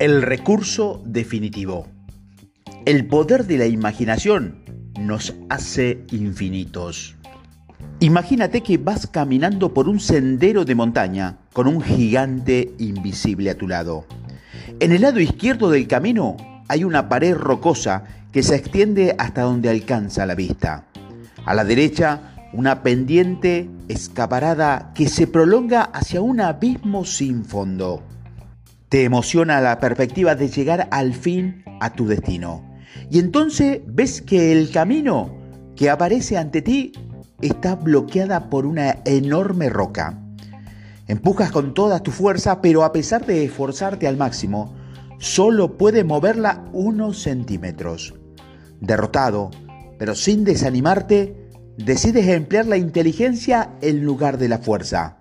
El recurso definitivo. El poder de la imaginación nos hace infinitos. Imagínate que vas caminando por un sendero de montaña con un gigante invisible a tu lado. En el lado izquierdo del camino hay una pared rocosa que se extiende hasta donde alcanza la vista. A la derecha, una pendiente escaparada que se prolonga hacia un abismo sin fondo. Te emociona la perspectiva de llegar al fin a tu destino. Y entonces ves que el camino que aparece ante ti está bloqueada por una enorme roca. Empujas con toda tu fuerza, pero a pesar de esforzarte al máximo, solo puedes moverla unos centímetros. Derrotado, pero sin desanimarte, decides emplear la inteligencia en lugar de la fuerza.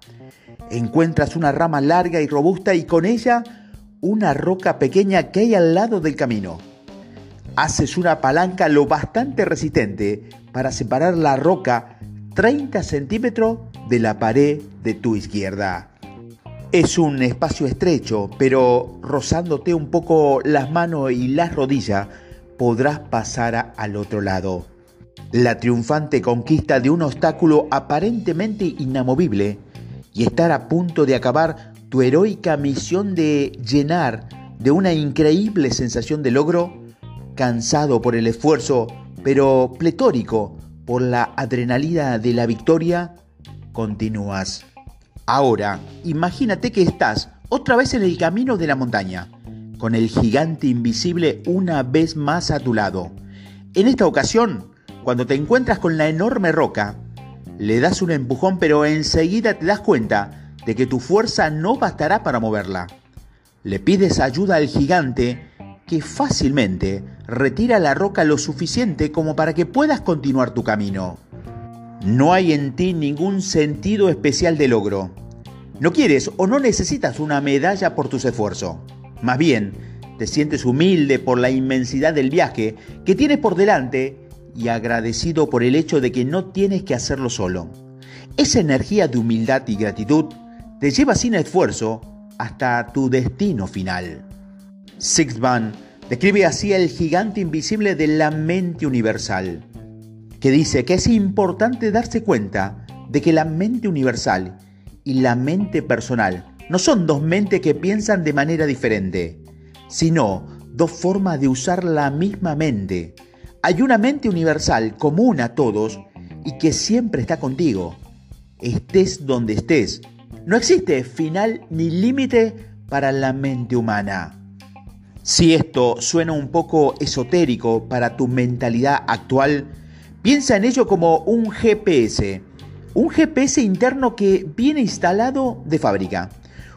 Encuentras una rama larga y robusta y con ella una roca pequeña que hay al lado del camino. Haces una palanca lo bastante resistente para separar la roca 30 centímetros de la pared de tu izquierda. Es un espacio estrecho, pero rozándote un poco las manos y las rodillas, podrás pasar al otro lado. La triunfante conquista de un obstáculo aparentemente inamovible y estar a punto de acabar tu heroica misión de llenar de una increíble sensación de logro, cansado por el esfuerzo, pero pletórico por la adrenalina de la victoria, continúas. Ahora, imagínate que estás otra vez en el camino de la montaña, con el gigante invisible una vez más a tu lado. En esta ocasión, cuando te encuentras con la enorme roca, le das un empujón pero enseguida te das cuenta de que tu fuerza no bastará para moverla. Le pides ayuda al gigante que fácilmente retira la roca lo suficiente como para que puedas continuar tu camino. No hay en ti ningún sentido especial de logro. No quieres o no necesitas una medalla por tus esfuerzos. Más bien, te sientes humilde por la inmensidad del viaje que tienes por delante y agradecido por el hecho de que no tienes que hacerlo solo. Esa energía de humildad y gratitud te lleva sin esfuerzo hasta tu destino final. Van describe así el gigante invisible de la mente universal, que dice que es importante darse cuenta de que la mente universal y la mente personal no son dos mentes que piensan de manera diferente, sino dos formas de usar la misma mente. Hay una mente universal común a todos y que siempre está contigo, estés donde estés no existe final ni límite para la mente humana. Si esto suena un poco esotérico para tu mentalidad actual, piensa en ello como un GPS, un GPS interno que viene instalado de fábrica,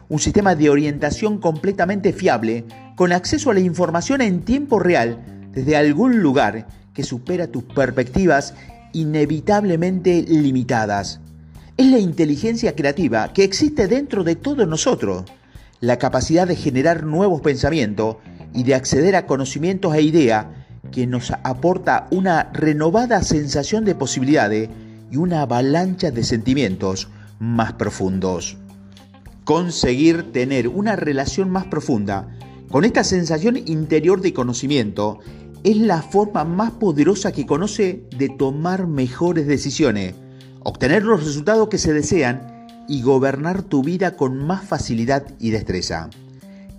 un sistema de orientación completamente fiable con acceso a la información en tiempo real desde algún lugar que supera tus perspectivas inevitablemente limitadas es la inteligencia creativa que existe dentro de todos nosotros, la capacidad de generar nuevos pensamientos y de acceder a conocimientos e ideas que nos aporta una renovada sensación de posibilidades y una avalancha de sentimientos más profundos. Conseguir tener una relación más profunda con esta sensación interior de conocimiento es la forma más poderosa que conoce de tomar mejores decisiones obtener los resultados que se desean y gobernar tu vida con más facilidad y destreza.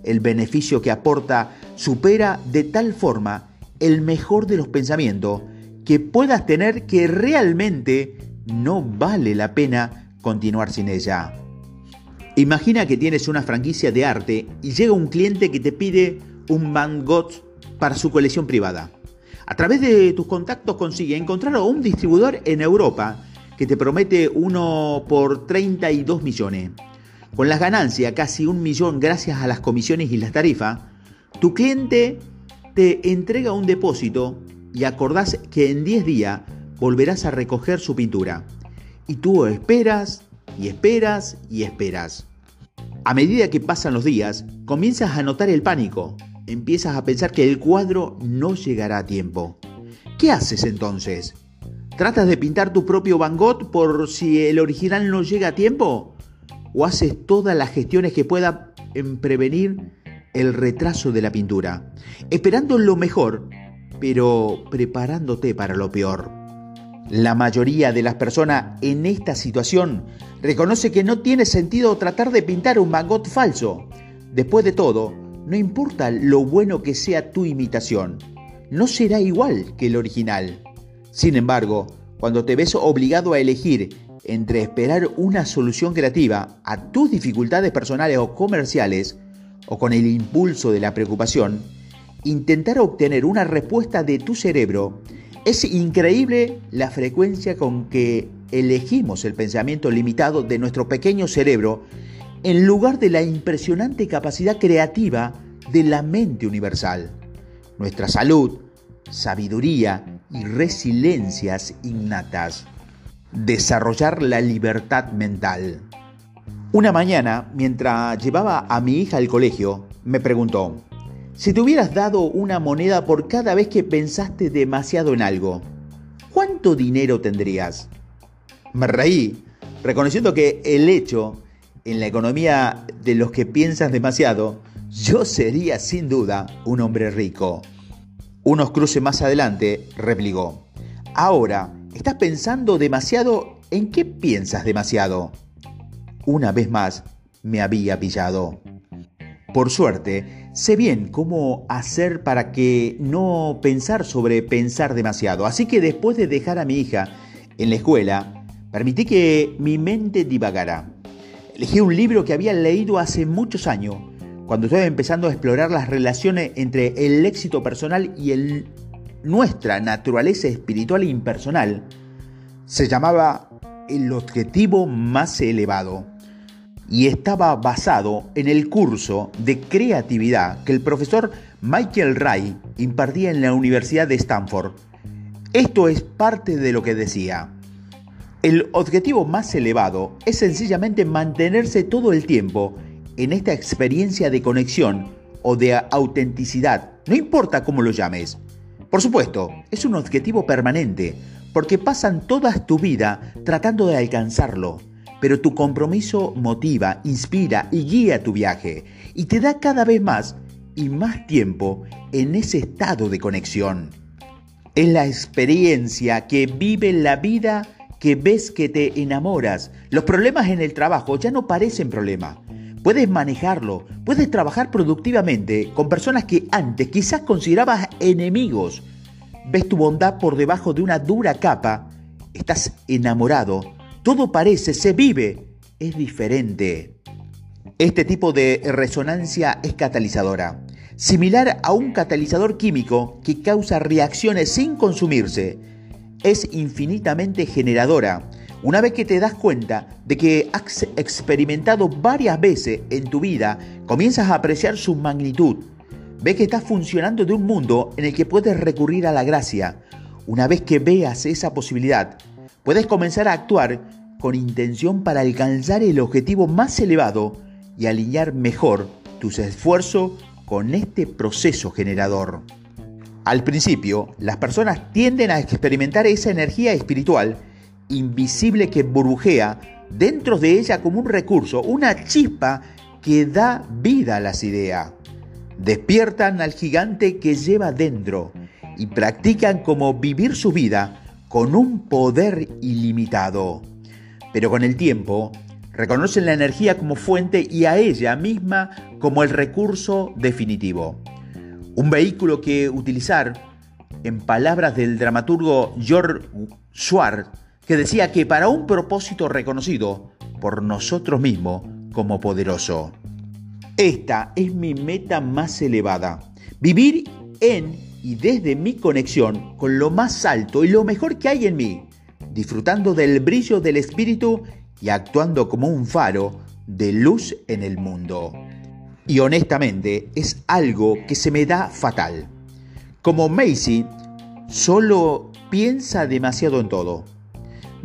El beneficio que aporta supera de tal forma el mejor de los pensamientos que puedas tener que realmente no vale la pena continuar sin ella. Imagina que tienes una franquicia de arte y llega un cliente que te pide un Van Gogh para su colección privada. A través de tus contactos consigue encontrar a un distribuidor en Europa que te promete uno por 32 millones. Con las ganancias, casi un millón gracias a las comisiones y las tarifas, tu cliente te entrega un depósito y acordás que en 10 días volverás a recoger su pintura. Y tú esperas y esperas y esperas. A medida que pasan los días, comienzas a notar el pánico. Empiezas a pensar que el cuadro no llegará a tiempo. ¿Qué haces entonces? ¿Tratas de pintar tu propio Van Gogh por si el original no llega a tiempo? ¿O haces todas las gestiones que pueda en prevenir el retraso de la pintura, esperando lo mejor, pero preparándote para lo peor. La mayoría de las personas en esta situación reconoce que no tiene sentido tratar de pintar un magot falso. Después de todo, no importa lo bueno que sea tu imitación, no será igual que el original. Sin embargo, cuando te ves obligado a elegir entre esperar una solución creativa a tus dificultades personales o comerciales, o con el impulso de la preocupación, intentar obtener una respuesta de tu cerebro es increíble la frecuencia con que elegimos el pensamiento limitado de nuestro pequeño cerebro en lugar de la impresionante capacidad creativa de la mente universal. Nuestra salud, sabiduría y resiliencias innatas. Desarrollar la libertad mental. Una mañana, mientras llevaba a mi hija al colegio, me preguntó, si te hubieras dado una moneda por cada vez que pensaste demasiado en algo, ¿cuánto dinero tendrías? Me reí, reconociendo que el hecho en la economía de los que piensan demasiado, yo sería sin duda un hombre rico. Unos cruces más adelante, replicó, ahora, ¿estás pensando demasiado? ¿En qué piensas demasiado? Una vez más, me había pillado. Por suerte, sé bien cómo hacer para que no pensar sobre pensar demasiado. Así que después de dejar a mi hija en la escuela, permití que mi mente divagara. Elegí un libro que había leído hace muchos años, cuando estaba empezando a explorar las relaciones entre el éxito personal y nuestra naturaleza espiritual e impersonal. Se llamaba El objetivo más elevado y estaba basado en el curso de creatividad que el profesor Michael Ray impartía en la Universidad de Stanford. Esto es parte de lo que decía. El objetivo más elevado es sencillamente mantenerse todo el tiempo en esta experiencia de conexión o de autenticidad, no importa cómo lo llames. Por supuesto, es un objetivo permanente, porque pasan toda tu vida tratando de alcanzarlo pero tu compromiso motiva, inspira y guía tu viaje y te da cada vez más y más tiempo en ese estado de conexión. Es la experiencia que vive la vida que ves que te enamoras. Los problemas en el trabajo ya no parecen problemas. Puedes manejarlo, puedes trabajar productivamente con personas que antes quizás considerabas enemigos. Ves tu bondad por debajo de una dura capa. Estás enamorado todo parece, se vive, es diferente. Este tipo de resonancia es catalizadora, similar a un catalizador químico que causa reacciones sin consumirse. Es infinitamente generadora. Una vez que te das cuenta de que has experimentado varias veces en tu vida, comienzas a apreciar su magnitud. Ves que estás funcionando de un mundo en el que puedes recurrir a la gracia. Una vez que veas esa posibilidad, puedes comenzar a actuar con intención para alcanzar el objetivo más elevado y alinear mejor tus esfuerzos con este proceso generador. Al principio, las personas tienden a experimentar esa energía espiritual invisible que burbujea dentro de ella como un recurso, una chispa que da vida a las ideas. Despiertan al gigante que lleva dentro y practican como vivir su vida con un poder ilimitado pero con el tiempo reconocen la energía como fuente y a ella misma como el recurso definitivo. Un vehículo que utilizar, en palabras del dramaturgo George Schwartz, que decía que para un propósito reconocido por nosotros mismos como poderoso. Esta es mi meta más elevada, vivir en y desde mi conexión con lo más alto y lo mejor que hay en mí, disfrutando del brillo del Espíritu y actuando como un faro de luz en el mundo. Y honestamente es algo que se me da fatal. Como Macy, solo piensa demasiado en todo.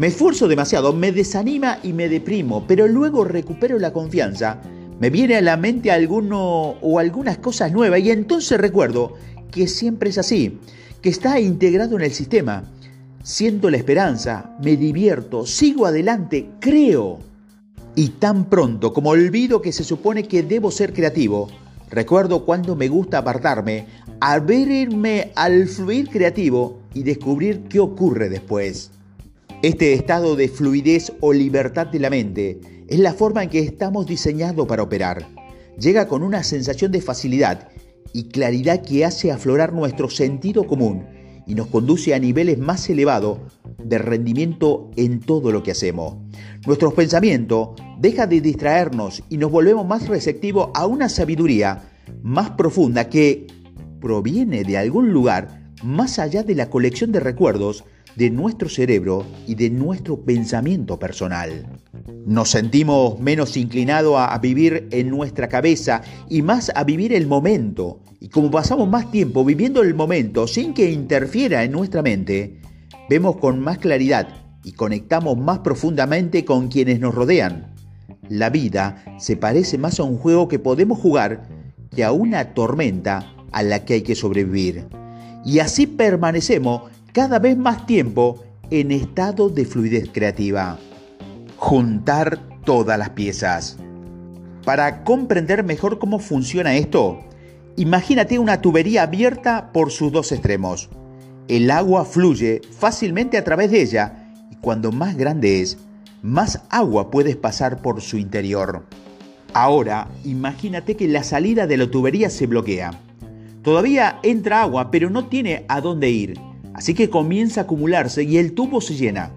Me esfuerzo demasiado, me desanima y me deprimo, pero luego recupero la confianza, me viene a la mente alguno o algunas cosas nuevas y entonces recuerdo que siempre es así, que está integrado en el sistema Siento la esperanza, me divierto, sigo adelante, creo. Y tan pronto como olvido que se supone que debo ser creativo, Recuerdo cuando me gusta apartarme, abrirme al fluir creativo y descubrir qué ocurre después. Este estado de fluidez o libertad de la mente es la forma en que estamos diseñados para operar. Llega con una sensación de facilidad y claridad que hace aflorar nuestro sentido común y nos conduce a niveles más elevados de rendimiento en todo lo que hacemos. Nuestro pensamiento deja de distraernos y nos volvemos más receptivos a una sabiduría más profunda que proviene de algún lugar más allá de la colección de recuerdos de nuestro cerebro y de nuestro pensamiento personal. Nos sentimos menos inclinados a, vivir en nuestra cabeza y más a vivir el momento. Y como pasamos más tiempo viviendo el momento sin que interfiera en nuestra mente, vemos con más claridad y conectamos más profundamente con quienes nos rodean. La vida se parece más a un juego que podemos jugar que a una tormenta a la que hay que sobrevivir. Y así permanecemos cada vez más tiempo en estado de fluidez creativa. Juntar todas las piezas. Para comprender mejor cómo funciona esto, imagínate una tubería abierta por sus dos extremos. El agua fluye fácilmente a través de ella y cuando más grande es, más agua puedes pasar por su interior. Ahora, imagínate que la salida de la tubería se bloquea. Todavía entra agua, pero no tiene a dónde ir Así que comienza a acumularse y el tubo se llena.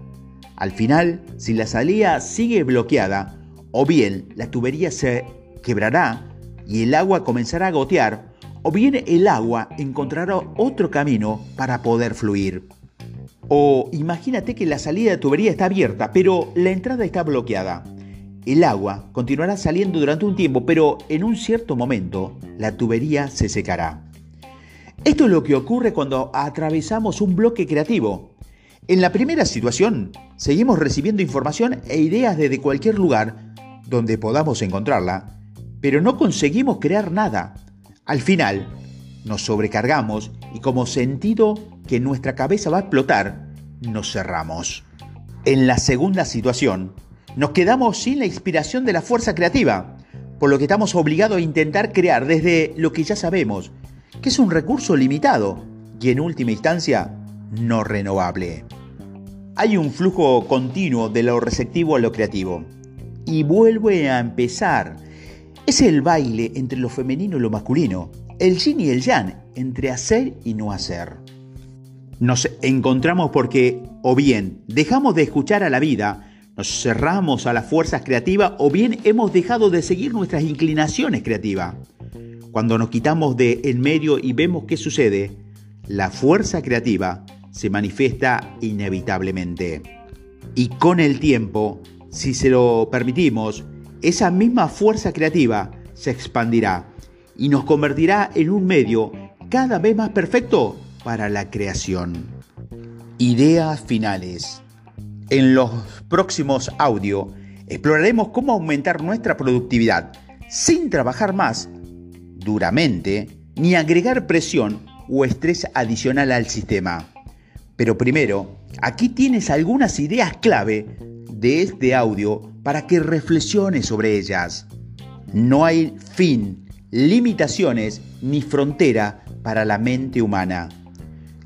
Al final, si la salida sigue bloqueada, o bien la tubería se quebrará y el agua comenzará a gotear, o bien el agua encontrará otro camino para poder fluir. O imagínate que la salida de tubería está abierta, pero la entrada está bloqueada. El agua continuará saliendo durante un tiempo, pero en un cierto momento la tubería se secará. Esto es lo que ocurre cuando atravesamos un bloque creativo. En la primera situación, seguimos recibiendo información e ideas desde cualquier lugar donde podamos encontrarla, pero no conseguimos crear nada. Al final, nos sobrecargamos y como sentido que nuestra cabeza va a explotar, nos cerramos. En la segunda situación, nos quedamos sin la inspiración de la fuerza creativa, por lo que estamos obligados a intentar crear desde lo que ya sabemos que es un recurso limitado y en última instancia no renovable. Hay un flujo continuo de lo receptivo a lo creativo. Y vuelve a empezar. Es el baile entre lo femenino y lo masculino, el yin y el yang, entre hacer y no hacer. Nos encontramos porque o bien dejamos de escuchar a la vida, nos cerramos a las fuerzas creativas o bien hemos dejado de seguir nuestras inclinaciones creativas. Cuando nos quitamos de en medio y vemos qué sucede, la fuerza creativa se manifiesta inevitablemente. Y con el tiempo, si se lo permitimos, esa misma fuerza creativa se expandirá y nos convertirá en un medio cada vez más perfecto para la creación. Ideas finales. En los próximos audios exploraremos cómo aumentar nuestra productividad sin trabajar más duramente ni agregar presión o estrés adicional al sistema. Pero primero, aquí tienes algunas ideas clave de este audio para que reflexiones sobre ellas. No hay fin, limitaciones ni frontera para la mente humana.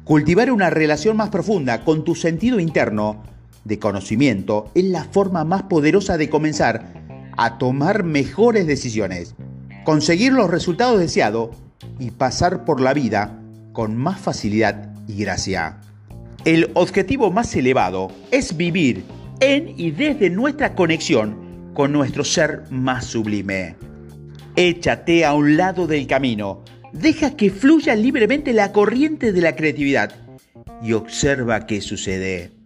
Cultivar una relación más profunda con tu sentido interno de conocimiento es la forma más poderosa de comenzar a tomar mejores decisiones conseguir los resultados deseados y pasar por la vida con más facilidad y gracia. El objetivo más elevado es vivir en y desde nuestra conexión con nuestro ser más sublime. Échate a un lado del camino, deja que fluya libremente la corriente de la creatividad y observa qué sucede.